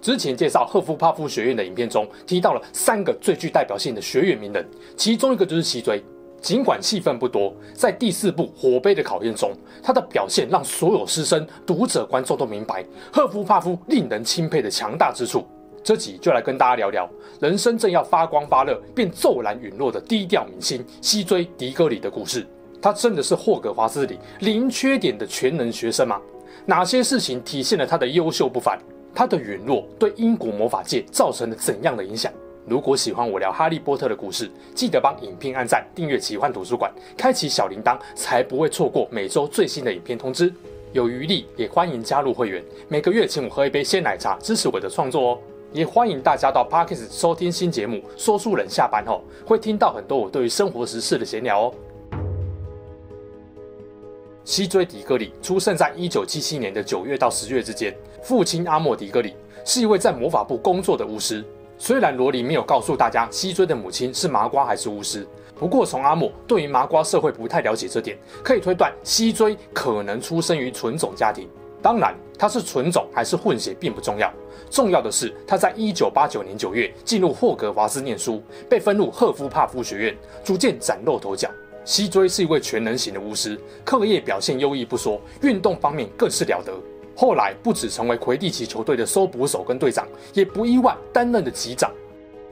之前介绍赫夫帕夫学院的影片中，提到了三个最具代表性的学院名人，其中一个就是西追。尽管戏份不多，在第四部《火杯的考验》中，他的表现让所有师生、读者、观众都明白赫夫帕夫令人钦佩的强大之处。这集就来跟大家聊聊，人生正要发光发热，便骤然陨落的低调明星西追迪戈里的故事。他真的是霍格华兹里零缺点的全能学生吗？哪些事情体现了他的优秀不凡？他的陨落对英国魔法界造成了怎样的影响？如果喜欢我聊哈利波特的故事，记得帮影片按赞、订阅奇幻图书馆，开启小铃铛，才不会错过每周最新的影片通知。有余力也欢迎加入会员，每个月请我喝一杯鲜奶茶，支持我的创作哦。也欢迎大家到 Parkes 收听新节目。说书人下班后会听到很多我对于生活时事的闲聊哦。西追迪戈里出生在一九七七年的九月到十月之间。父亲阿莫迪戈里是一位在魔法部工作的巫师。虽然罗琳没有告诉大家西追的母亲是麻瓜还是巫师，不过从阿莫对于麻瓜社会不太了解这点，可以推断西追可能出生于纯种家庭。当然，他是纯种还是混血并不重要，重要的是他在一九八九年九月进入霍格华兹念书，被分入赫夫帕夫学院，逐渐崭露头角。西追是一位全能型的巫师，课业表现优异不说，运动方面更是了得。后来不止成为魁地奇球队的搜捕手跟队长，也不意外担任的级长。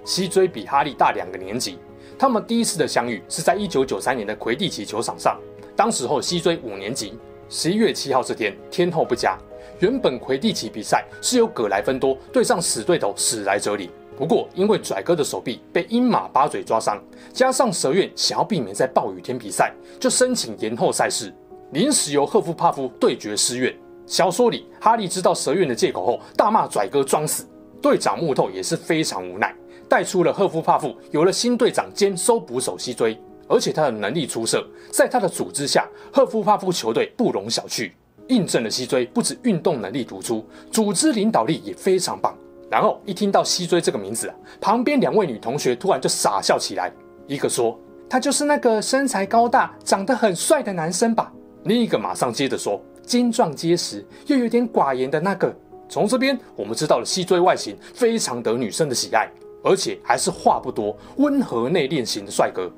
西追比哈利大两个年级，他们第一次的相遇是在一九九三年的魁地奇球场上。当时候西追五年级，十一月七号这天天候不佳，原本魁地奇比赛是由葛莱芬多对上死对头史莱哲林。不过，因为拽哥的手臂被鹰马八嘴抓伤，加上蛇院想要避免在暴雨天比赛，就申请延后赛事，临时由赫夫帕夫对决狮院。小说里，哈利知道蛇院的借口后，大骂拽哥装死。队长木透也是非常无奈，带出了赫夫帕夫有了新队长兼搜捕手西追，而且他的能力出色，在他的组织下，赫夫帕夫球队不容小觑，印证了西追不止运动能力突出，组织领导力也非常棒。然后一听到西追这个名字啊，旁边两位女同学突然就傻笑起来。一个说：“他就是那个身材高大、长得很帅的男生吧？”另一个马上接着说：“精壮结实又有点寡言的那个。”从这边我们知道了西追外形非常得女生的喜爱，而且还是话不多、温和内敛型的帅哥。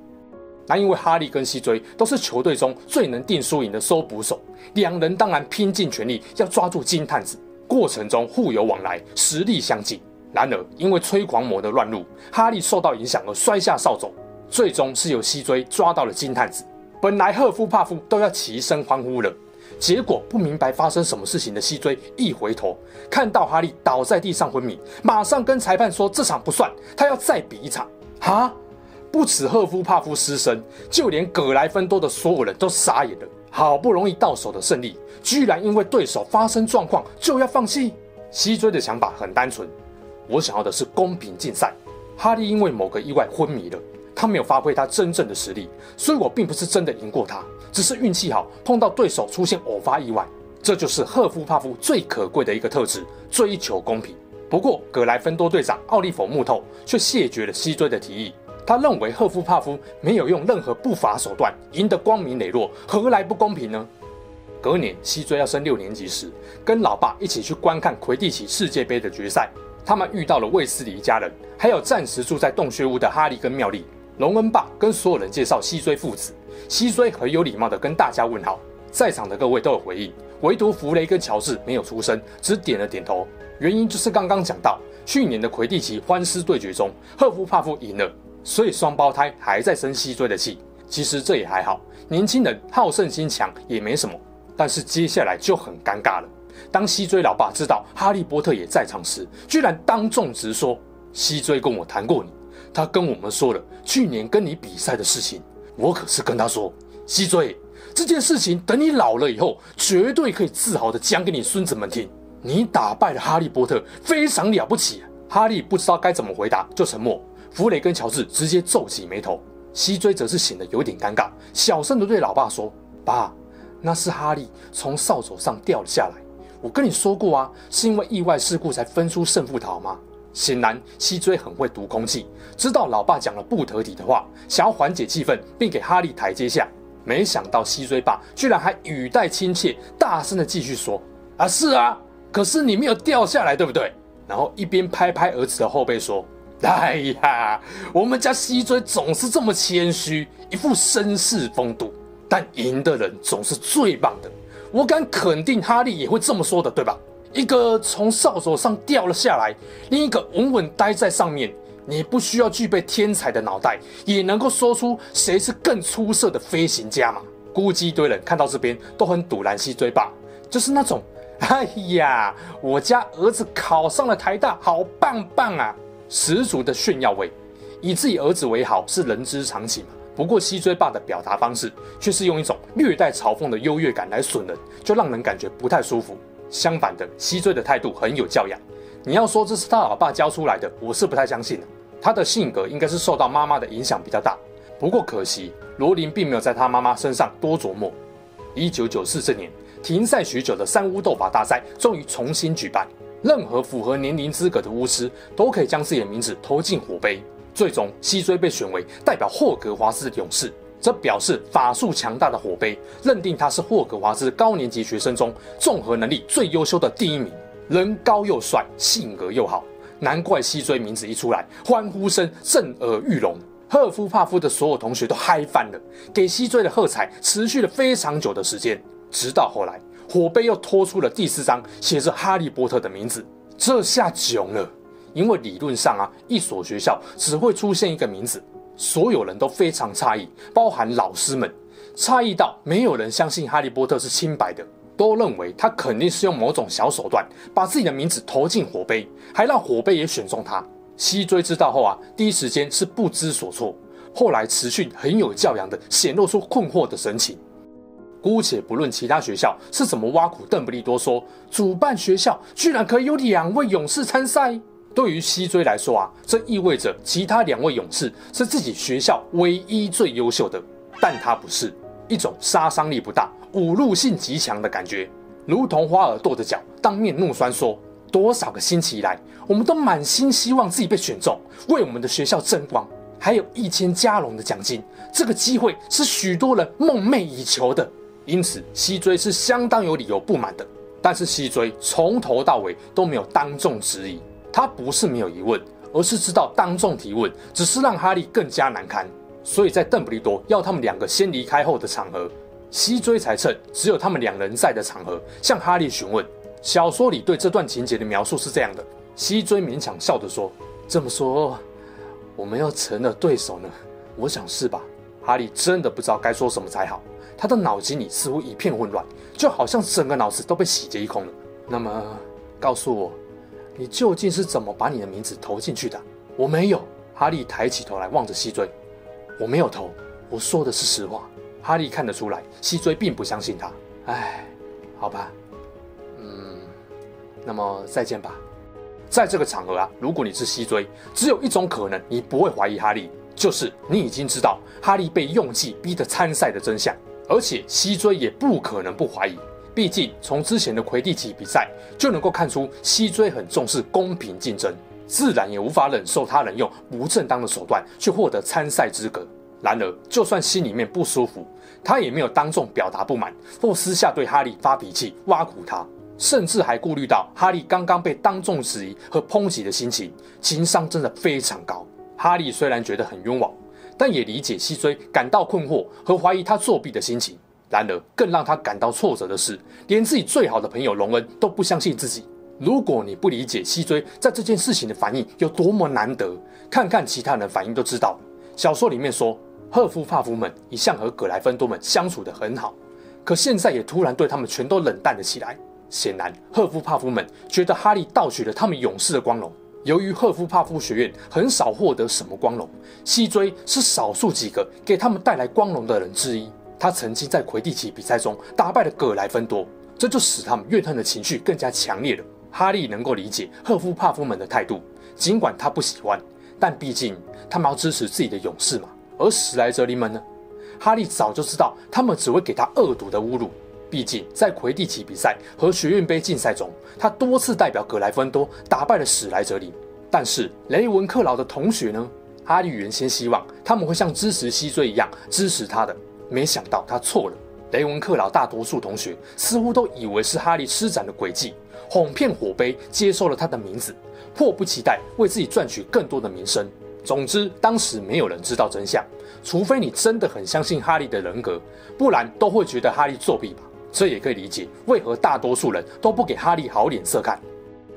那因为哈利跟西追都是球队中最能定输赢的搜捕手，两人当然拼尽全力要抓住金探子。过程中互有往来，实力相近。然而，因为催狂魔的乱入，哈利受到影响而摔下扫帚。最终是由西追抓到了金探子。本来赫夫帕夫都要齐声欢呼了，结果不明白发生什么事情的西追一回头，看到哈利倒在地上昏迷，马上跟裁判说这场不算，他要再比一场。哈！不止赫夫帕夫失声，就连葛莱芬多的所有人都傻眼了。好不容易到手的胜利，居然因为对手发生状况就要放弃。西追的想法很单纯，我想要的是公平竞赛。哈利因为某个意外昏迷了，他没有发挥他真正的实力，所以我并不是真的赢过他，只是运气好碰到对手出现偶发意外。这就是赫夫帕夫最可贵的一个特质，追求公平。不过，格莱芬多队长奥利弗木透却谢绝了西追的提议。他认为赫夫帕夫没有用任何不法手段赢得光明磊落，何来不公平呢？隔年，西追要升六年级时，跟老爸一起去观看魁地奇世界杯的决赛。他们遇到了卫斯理一家人，还有暂时住在洞穴屋的哈利跟妙丽。荣恩爸跟所有人介绍西追父子，西追很有礼貌地跟大家问好，在场的各位都有回应，唯独弗雷跟乔治没有出声，只点了点头。原因就是刚刚讲到，去年的魁地奇欢师对决中，赫夫帕夫赢了。所以双胞胎还在生西追的气，其实这也还好，年轻人好胜心强也没什么。但是接下来就很尴尬了。当西追老爸知道哈利波特也在场时，居然当众直说：“西追跟我谈过你，他跟我们说了去年跟你比赛的事情。我可是跟他说，西追这件事情等你老了以后，绝对可以自豪的讲给你孙子们听。你打败了哈利波特，非常了不起。”哈利不知道该怎么回答，就沉默。弗雷跟乔治直接皱起眉头，西追则是显得有点尴尬，小声的对老爸说：“爸，那是哈利从扫帚上掉了下来。我跟你说过啊，是因为意外事故才分出胜负桃吗？”显然，西追很会读空气，知道老爸讲了不得体的话，想要缓解气氛，并给哈利台阶下。没想到西追爸居然还语带亲切，大声的继续说：“啊，是啊，可是你没有掉下来，对不对？”然后一边拍拍儿子的后背说：“哎呀，我们家西追总是这么谦虚，一副绅士风度，但赢的人总是最棒的。我敢肯定，哈利也会这么说的，对吧？一个从扫帚上掉了下来，另一个稳稳待在上面。”你不需要具备天才的脑袋，也能够说出谁是更出色的飞行家嘛？估计一堆人看到这边都很赌烂西追爸，就是那种，哎呀，我家儿子考上了台大，好棒棒啊，十足的炫耀味。以自己儿子为豪是人之常情嘛。不过西追爸的表达方式却是用一种略带嘲讽的优越感来损人，就让人感觉不太舒服。相反的，西追的态度很有教养。你要说这是他老爸教出来的，我是不太相信的。他的性格应该是受到妈妈的影响比较大，不过可惜罗琳并没有在他妈妈身上多琢磨。一九九四这年，停赛许久的三巫斗法大赛终于重新举办，任何符合年龄资格的巫师都可以将自己的名字投进火杯。最终，西追被选为代表霍格华斯的勇士，这表示法术强大的火杯认定他是霍格华兹高年级学生中综合能力最优秀的第一名，人高又帅，性格又好。难怪西追名字一出来，欢呼声震耳欲聋。赫夫帕夫的所有同学都嗨翻了，给西追的喝彩持续了非常久的时间。直到后来，火杯又拖出了第四张写着哈利波特的名字，这下囧了。因为理论上啊，一所学校只会出现一个名字，所有人都非常诧异，包含老师们，诧异到没有人相信哈利波特是清白的。都认为他肯定是用某种小手段把自己的名字投进火杯，还让火杯也选中他。西追知道后啊，第一时间是不知所措。后来慈训很有教养的显露出困惑的神情。姑且不论其他学校是怎么挖苦邓不利多说，主办学校居然可以有两位勇士参赛。对于西追来说啊，这意味着其他两位勇士是自己学校唯一最优秀的，但他不是。一种杀伤力不大、侮辱性极强的感觉，如同花儿跺着脚，当面怒酸说：“多少个星期以来，我们都满心希望自己被选中，为我们的学校争光，还有一千加隆的奖金。这个机会是许多人梦寐以求的。因此，西追是相当有理由不满的。但是，西追从头到尾都没有当众质疑，他不是没有疑问，而是知道当众提问只是让哈利更加难堪。”所以在邓布利多要他们两个先离开后的场合，西追才趁只有他们两人在的场合向哈利询问。小说里对这段情节的描述是这样的：西追勉强笑着说：“这么说，我们要成了对手呢？我想是吧。”哈利真的不知道该说什么才好，他的脑筋里似乎一片混乱，就好像整个脑子都被洗劫一空了。那么，告诉我，你究竟是怎么把你的名字投进去的？我没有。哈利抬起头来望着西追。我没有投，我说的是实话。哈利看得出来，西追并不相信他。唉，好吧，嗯，那么再见吧。在这个场合啊，如果你是西追，只有一种可能，你不会怀疑哈利，就是你已经知道哈利被用计逼得参赛的真相，而且西追也不可能不怀疑。毕竟从之前的魁地奇比赛就能够看出，西追很重视公平竞争。自然也无法忍受他人用不正当的手段去获得参赛资格。然而，就算心里面不舒服，他也没有当众表达不满，或私下对哈利发脾气、挖苦他，甚至还顾虑到哈利刚刚被当众质疑和抨击的心情，情商真的非常高。哈利虽然觉得很冤枉，但也理解西追感到困惑和怀疑他作弊的心情。然而，更让他感到挫折的是，连自己最好的朋友隆恩都不相信自己。如果你不理解西追在这件事情的反应有多么难得，看看其他人反应都知道。小说里面说，赫夫帕夫们一向和葛莱芬多们相处得很好，可现在也突然对他们全都冷淡了起来。显然，赫夫帕夫们觉得哈利盗取了他们勇士的光荣。由于赫夫帕夫学院很少获得什么光荣，西追是少数几个给他们带来光荣的人之一。他曾经在魁地奇比赛中打败了葛莱芬多，这就使他们怨恨的情绪更加强烈了。哈利能够理解赫夫帕夫们的态度，尽管他不喜欢，但毕竟他们要支持自己的勇士嘛。而史莱哲林们呢？哈利早就知道他们只会给他恶毒的侮辱。毕竟在魁地奇比赛和学院杯竞赛中，他多次代表格莱芬多打败了史莱哲林。但是雷文克劳的同学呢？哈利原先希望他们会像支持西追一样支持他的，没想到他错了。雷文克劳大多数同学似乎都以为是哈利施展的诡计，哄骗火杯接受了他的名字，迫不及待为自己赚取更多的名声。总之，当时没有人知道真相，除非你真的很相信哈利的人格，不然都会觉得哈利作弊吧。这也可以理解为何大多数人都不给哈利好脸色看。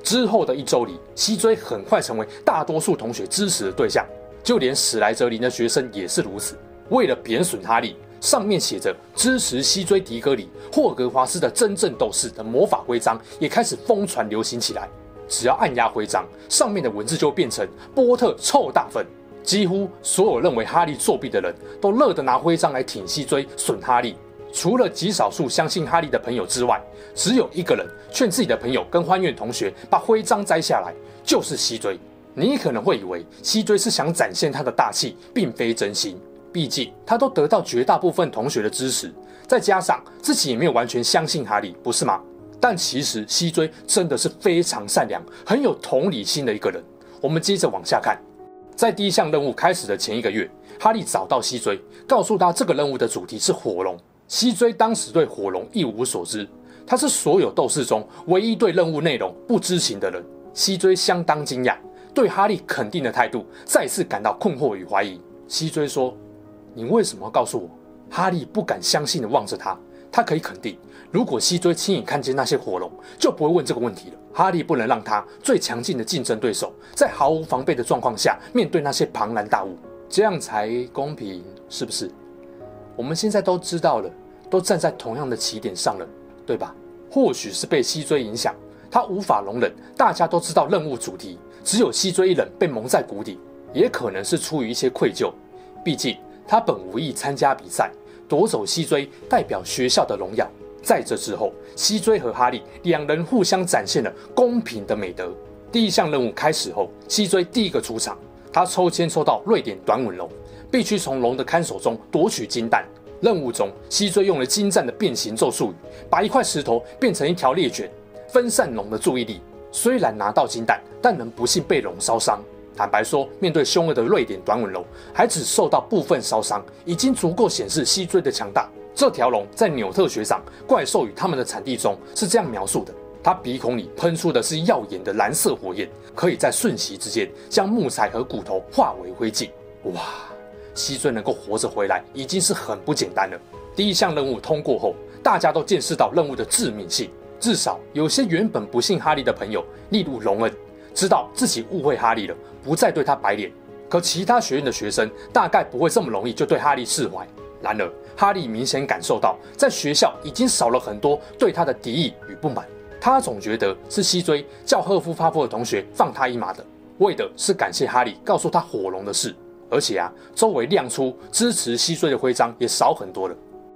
之后的一周里，西追很快成为大多数同学支持的对象，就连史莱哲林的学生也是如此。为了贬损哈利，上面写着“支持西追迪戈里，霍格华斯的真正斗士”的魔法徽章也开始疯传流行起来。只要按压徽章，上面的文字就变成“波特臭大粪”。几乎所有认为哈利作弊的人都乐得拿徽章来挺西追，损哈利。除了极少数相信哈利的朋友之外，只有一个人劝自己的朋友跟欢愿同学把徽章摘下来，就是西追。你可能会以为西追是想展现他的大气，并非真心。毕竟他都得到绝大部分同学的支持，再加上自己也没有完全相信哈利，不是吗？但其实西追真的是非常善良、很有同理心的一个人。我们接着往下看，在第一项任务开始的前一个月，哈利找到西追，告诉他这个任务的主题是火龙。西追当时对火龙一无所知，他是所有斗士中唯一对任务内容不知情的人。西追相当惊讶，对哈利肯定的态度再次感到困惑与怀疑。西追说：“你为什么告诉我？”哈利不敢相信地望着他，他可以肯定，如果西追亲眼看见那些火龙，就不会问这个问题了。哈利不能让他最强劲的竞争对手在毫无防备的状况下面对那些庞然大物，这样才公平，是不是？我们现在都知道了。都站在同样的起点上了，对吧？或许是被西追影响，他无法容忍大家都知道任务主题，只有西追一人被蒙在鼓里；也可能是出于一些愧疚，毕竟他本无意参加比赛，夺走西追代表学校的荣耀。在这之后，西追和哈利两人互相展现了公平的美德。第一项任务开始后，西追第一个出场，他抽签抽到瑞典短吻龙，必须从龙的看守中夺取金蛋。任务中，西追用了精湛的变形咒术语，把一块石头变成一条猎犬，分散龙的注意力。虽然拿到金蛋，但人不幸被龙烧伤。坦白说，面对凶恶的瑞典短吻龙，还只受到部分烧伤，已经足够显示西追的强大。这条龙在纽特学长《怪兽与他们的产地》中是这样描述的：它鼻孔里喷出的是耀眼的蓝色火焰，可以在瞬息之间将木材和骨头化为灰烬。哇！西追能够活着回来，已经是很不简单了。第一项任务通过后，大家都见识到任务的致命性。至少有些原本不信哈利的朋友，例如荣恩，知道自己误会哈利了，不再对他摆脸。可其他学院的学生大概不会这么容易就对哈利释怀。然而，哈利明显感受到，在学校已经少了很多对他的敌意与不满。他总觉得是西追叫赫夫帕夫的同学放他一马的，为的是感谢哈利告诉他火龙的事。而且啊，周围亮出支持西追的徽章也少很多了。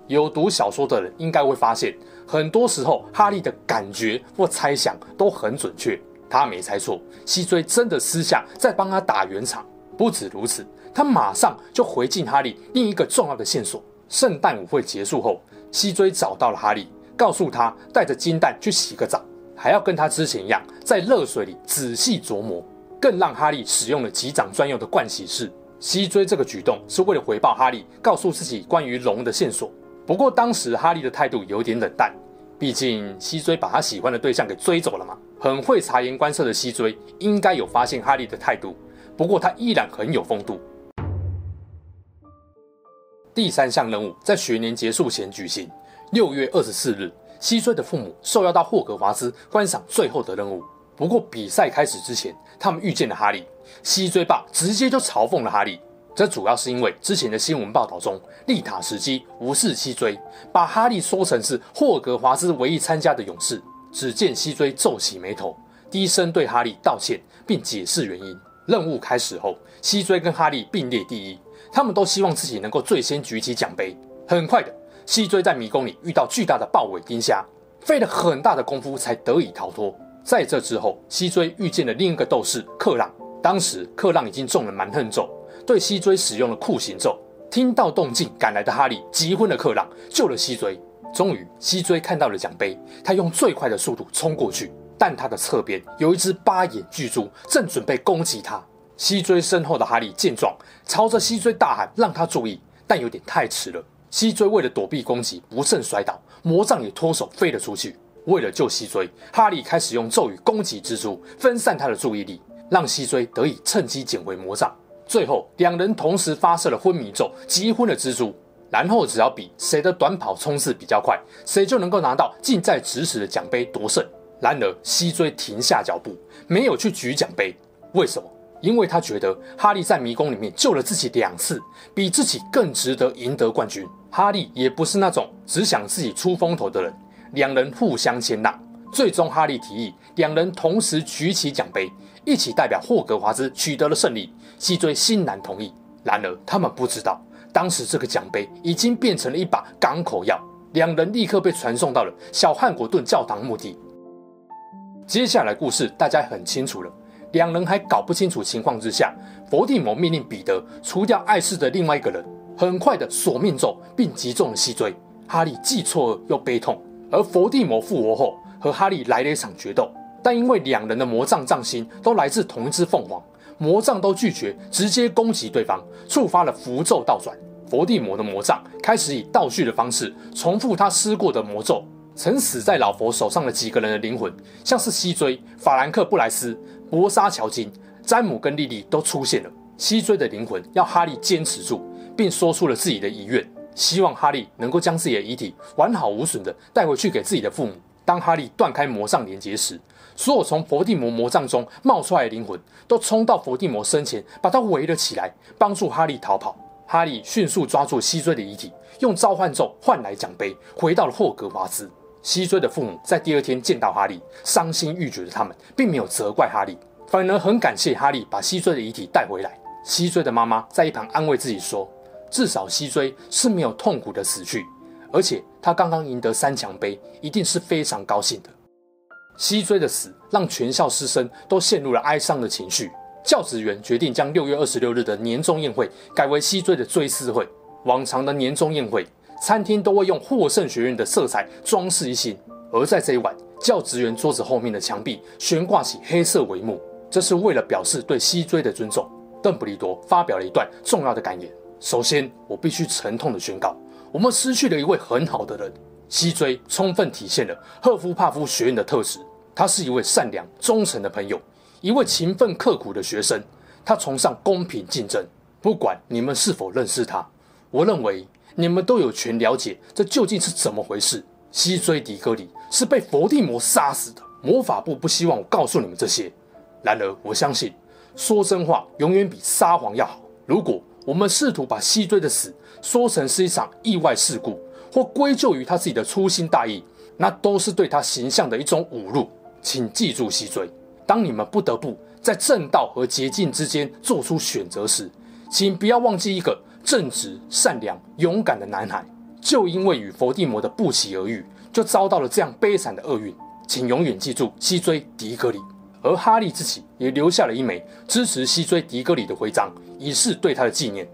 有读小说的人应该会发现，很多时候哈利的感觉或猜想都很准确。他没猜错，西追真的私下在帮他打圆场。不止如此，他马上就回敬哈利另一个重要的线索：圣诞舞会结束后，西追找到了哈利，告诉他带着金蛋去洗个澡，还要跟他之前一样，在热水里仔细琢磨，更让哈利使用了机长专用的盥洗室。西追这个举动是为了回报哈利，告诉自己关于龙的线索。不过当时哈利的态度有点冷淡，毕竟西追把他喜欢的对象给追走了嘛。很会察言观色的西追应该有发现哈利的态度，不过他依然很有风度。第三项任务在学年结束前举行。六月二十四日，西追的父母受邀到霍格华兹观赏最后的任务。不过比赛开始之前，他们遇见了哈利。西追爸直接就嘲讽了哈利，这主要是因为之前的新闻报道中，丽塔史基无视西追，把哈利说成是霍格华兹唯一参加的勇士。只见西追皱起眉头，低声对哈利道歉，并解释原因。任务开始后，西追跟哈利并列第一，他们都希望自己能够最先举起奖杯。很快的，西追在迷宫里遇到巨大的豹尾丁虾，费了很大的功夫才得以逃脱。在这之后，西追遇见了另一个斗士克朗。当时克朗已经中了蛮横咒，对西追使用了酷刑咒。听到动静赶来的哈利击昏了克朗，救了西追。终于，西追看到了奖杯，他用最快的速度冲过去，但他的侧边有一只八眼巨蛛正准备攻击他。西追身后的哈利见状，朝着西追大喊，让他注意，但有点太迟了。西追为了躲避攻击，不慎摔倒，魔杖也脱手飞了出去。为了救西追，哈利开始用咒语攻击蜘蛛，分散他的注意力，让西追得以趁机捡回魔杖。最后，两人同时发射了昏迷咒，击昏了蜘蛛。然后，只要比谁的短跑冲刺比较快，谁就能够拿到近在咫尺的奖杯夺胜。然而，西追停下脚步，没有去举奖杯。为什么？因为他觉得哈利在迷宫里面救了自己两次，比自己更值得赢得冠军。哈利也不是那种只想自己出风头的人。两人互相谦让，最终哈利提议两人同时举起奖杯，一起代表霍格华兹取得了胜利。西追欣然同意。然而他们不知道，当时这个奖杯已经变成了一把港口药。两人立刻被传送到了小汉果顿教堂墓地。接下来故事大家很清楚了。两人还搞不清楚情况之下，伏地魔命令彼得除掉碍事的另外一个人，很快的索命咒并击中了西追。哈利既错愕又悲痛。而伏地魔复活后，和哈利来了一场决斗，但因为两人的魔杖杖心都来自同一只凤凰，魔杖都拒绝直接攻击对方，触发了符咒倒转。伏地魔的魔杖开始以倒叙的方式重复他施过的魔咒。曾死在老佛手上的几个人的灵魂，像是西追、法兰克·布莱斯、博沙·乔金、詹姆跟莉莉都出现了。西追的灵魂要哈利坚持住，并说出了自己的遗愿。希望哈利能够将自己的遗体完好无损地带回去给自己的父母。当哈利断开魔杖连接时，所有从伏地魔魔杖中冒出来的灵魂都冲到伏地魔身前，把他围了起来，帮助哈利逃跑。哈利迅速抓住西追的遗体，用召唤咒换来奖杯，回到了霍格华兹。西追的父母在第二天见到哈利，伤心欲绝的他们并没有责怪哈利，反而很感谢哈利把西追的遗体带回来。西追的妈妈在一旁安慰自己说。至少西追是没有痛苦的死去，而且他刚刚赢得三强杯，一定是非常高兴的。西追的死让全校师生都陷入了哀伤的情绪。教职员决定将六月二十六日的年终宴会改为西追的追思会。往常的年终宴会，餐厅都会用霍圣学院的色彩装饰一新，而在这一晚，教职员桌子后面的墙壁悬挂起黑色帷幕，这是为了表示对西追的尊重。邓布利多发表了一段重要的感言。首先，我必须沉痛地宣告，我们失去了一位很好的人。西追充分体现了赫夫帕夫学院的特质，他是一位善良、忠诚的朋友，一位勤奋刻苦的学生。他崇尚公平竞争，不管你们是否认识他，我认为你们都有权了解这究竟是怎么回事。西追迪戈里是被伏地魔杀死的，魔法部不希望我告诉你们这些。然而，我相信说真话永远比撒谎要好。如果我们试图把西追的死说成是一场意外事故，或归咎于他自己的粗心大意，那都是对他形象的一种侮辱。请记住，西追，当你们不得不在正道和捷径之间做出选择时，请不要忘记一个正直、善良、勇敢的男孩，就因为与伏地魔的不期而遇，就遭到了这样悲惨的厄运。请永远记住，西追迪戈里。而哈利自己也留下了一枚支持西追迪戈里的徽章，以示对他的纪念。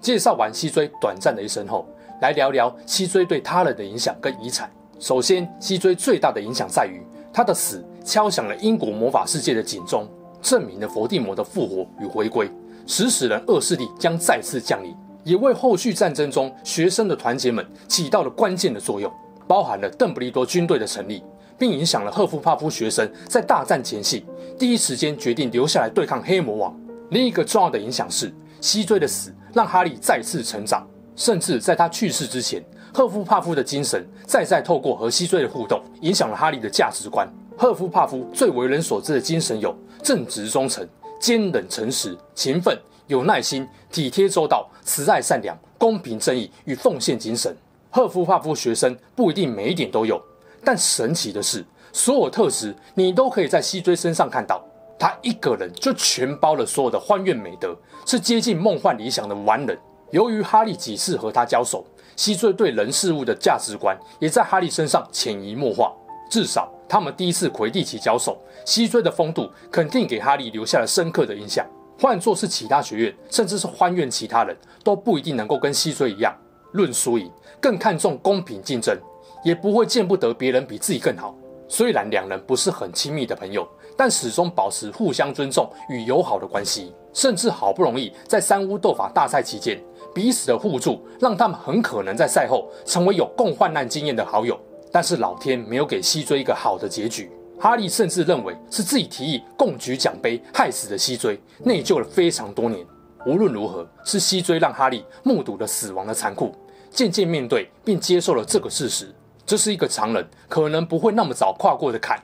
介绍完西追短暂的一生后，来聊聊西追对他人的影响跟遗产。首先，西追最大的影响在于他的死敲响了英国魔法世界的警钟，证明了伏地魔的复活与回归，使死人恶势力将再次降临，也为后续战争中学生的团结们起到了关键的作用，包含了邓布利多军队的成立。并影响了赫夫帕夫学生在大战前夕第一时间决定留下来对抗黑魔王。另一个重要的影响是，西追的死让哈利再次成长，甚至在他去世之前，赫夫帕夫的精神再再透过和西追的互动，影响了哈利的价值观。赫夫帕夫最为人所知的精神有正直忠诚、坚忍诚实、勤奋、有耐心、体贴周到、慈爱善良、公平正义与奉献精神。赫夫帕夫学生不一定每一点都有。但神奇的是，所有特质你都可以在西追身上看到。他一个人就全包了所有的欢愿美德，是接近梦幻理想的完人。由于哈利几次和他交手，西追对人事物的价值观也在哈利身上潜移默化。至少他们第一次魁地奇交手，西追的风度肯定给哈利留下了深刻的印象。换作是其他学院，甚至是欢院其他人都不一定能够跟西追一样论输赢，更看重公平竞争，也不会见不得别人比自己更好。虽然两人不是很亲密的朋友，但始终保持互相尊重与友好的关系，甚至好不容易在三巫斗法大赛期间，彼此的互助让他们很可能在赛后成为有共患难经验的好友。但是老天没有给西追一个好的结局。哈利甚至认为是自己提议共举奖杯，害死的西追，内疚了非常多年。无论如何，是西追让哈利目睹了死亡的残酷，渐渐面对并接受了这个事实。这是一个常人可能不会那么早跨过的坎。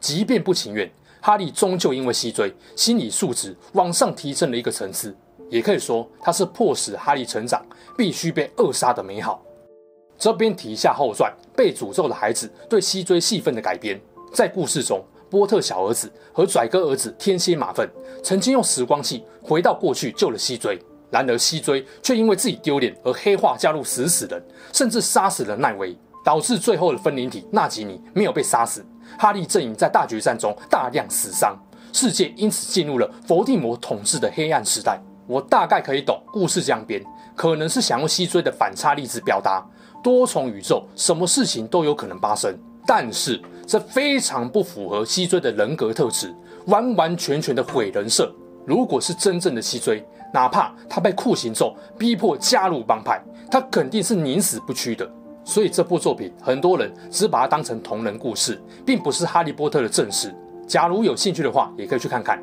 即便不情愿，哈利终究因为西追，心理素质往上提升了一个层次。也可以说，他是迫使哈利成长，必须被扼杀的美好。这边提一下后传，被诅咒的孩子对西追戏份的改编。在故事中，波特小儿子和拽哥儿子天蝎马粪曾经用时光器回到过去救了西追，然而西追却因为自己丢脸而黑化加入死死人，甚至杀死了奈威，导致最后的分灵体纳吉尼没有被杀死。哈利阵营在大决战中大量死伤，世界因此进入了伏地魔统治的黑暗时代。我大概可以懂故事这样编，可能是想用西追的反差例子表达多重宇宙，什么事情都有可能发生。但是这非常不符合西追的人格特质，完完全全的毁人设。如果是真正的西追，哪怕他被酷刑咒逼迫加入帮派，他肯定是宁死不屈的。所以这部作品很多人只把它当成同人故事，并不是哈利波特的正史。假如有兴趣的话，也可以去看看。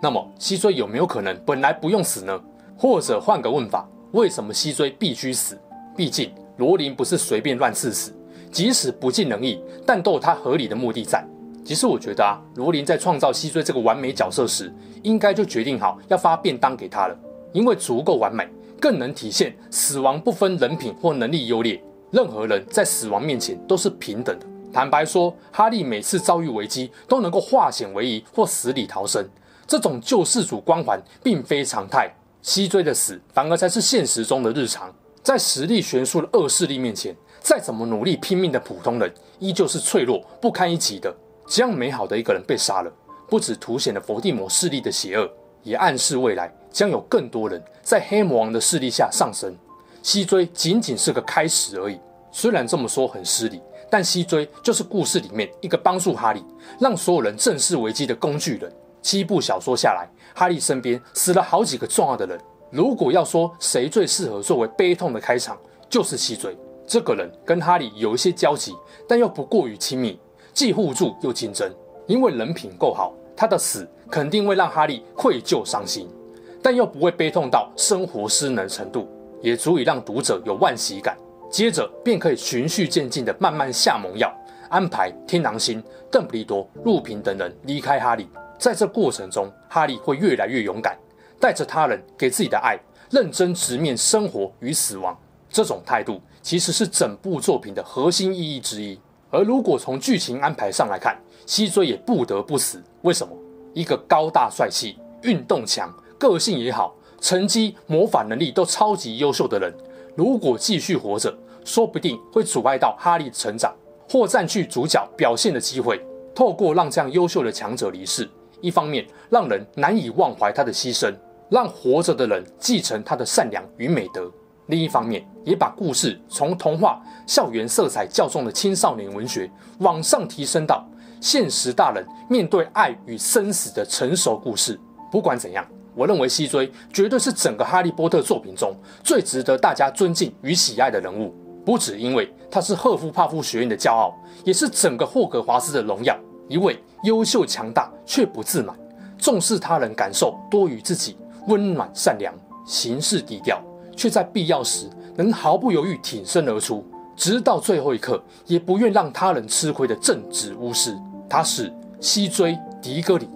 那么西追有没有可能本来不用死呢？或者换个问法，为什么西追必须死？毕竟罗琳不是随便乱刺死。即使不尽人意，但都有他合理的目的在。其实我觉得啊，罗琳在创造西追这个完美角色时，应该就决定好要发便当给他了，因为足够完美，更能体现死亡不分人品或能力优劣，任何人在死亡面前都是平等的。坦白说，哈利每次遭遇危机都能够化险为夷或死里逃生，这种救世主光环并非常态。西追的死反而才是现实中的日常，在实力悬殊的恶势力面前。再怎么努力拼命的普通人，依旧是脆弱不堪一击的。这样美好的一个人被杀了，不只凸显了伏地魔势力的邪恶，也暗示未来将有更多人在黑魔王的势力下上升。西追仅仅是个开始而已。虽然这么说很失礼，但西追就是故事里面一个帮助哈利让所有人正视危机的工具人。七部小说下来，哈利身边死了好几个重要的人。如果要说谁最适合作为悲痛的开场，就是西追。这个人跟哈利有一些交集，但又不过于亲密，既互助又竞争。因为人品够好，他的死肯定会让哈利愧疚伤心，但又不会悲痛到生活失能程度，也足以让读者有惋惜感。接着便可以循序渐进地慢慢下猛药，安排天狼星、邓布利多、陆平等人离开哈利。在这过程中，哈利会越来越勇敢，带着他人给自己的爱，认真直面生活与死亡。这种态度。其实是整部作品的核心意义之一。而如果从剧情安排上来看，西追也不得不死。为什么？一个高大帅气、运动强、个性也好、成绩、魔法能力都超级优秀的人，如果继续活着，说不定会阻碍到哈利成长，或占据主角表现的机会。透过让这样优秀的强者离世，一方面让人难以忘怀他的牺牲，让活着的人继承他的善良与美德。另一方面，也把故事从童话、校园色彩较重的青少年文学往上提升到现实大人面对爱与生死的成熟故事。不管怎样，我认为西追绝对是整个哈利波特作品中最值得大家尊敬与喜爱的人物。不只因为他是赫夫帕夫学院的骄傲，也是整个霍格华兹的荣耀。一位优秀强大却不自满，重视他人感受多于自己，温暖善良，行事低调。却在必要时能毫不犹豫挺身而出，直到最后一刻也不愿让他人吃亏的正直巫师，他是西追·迪戈里。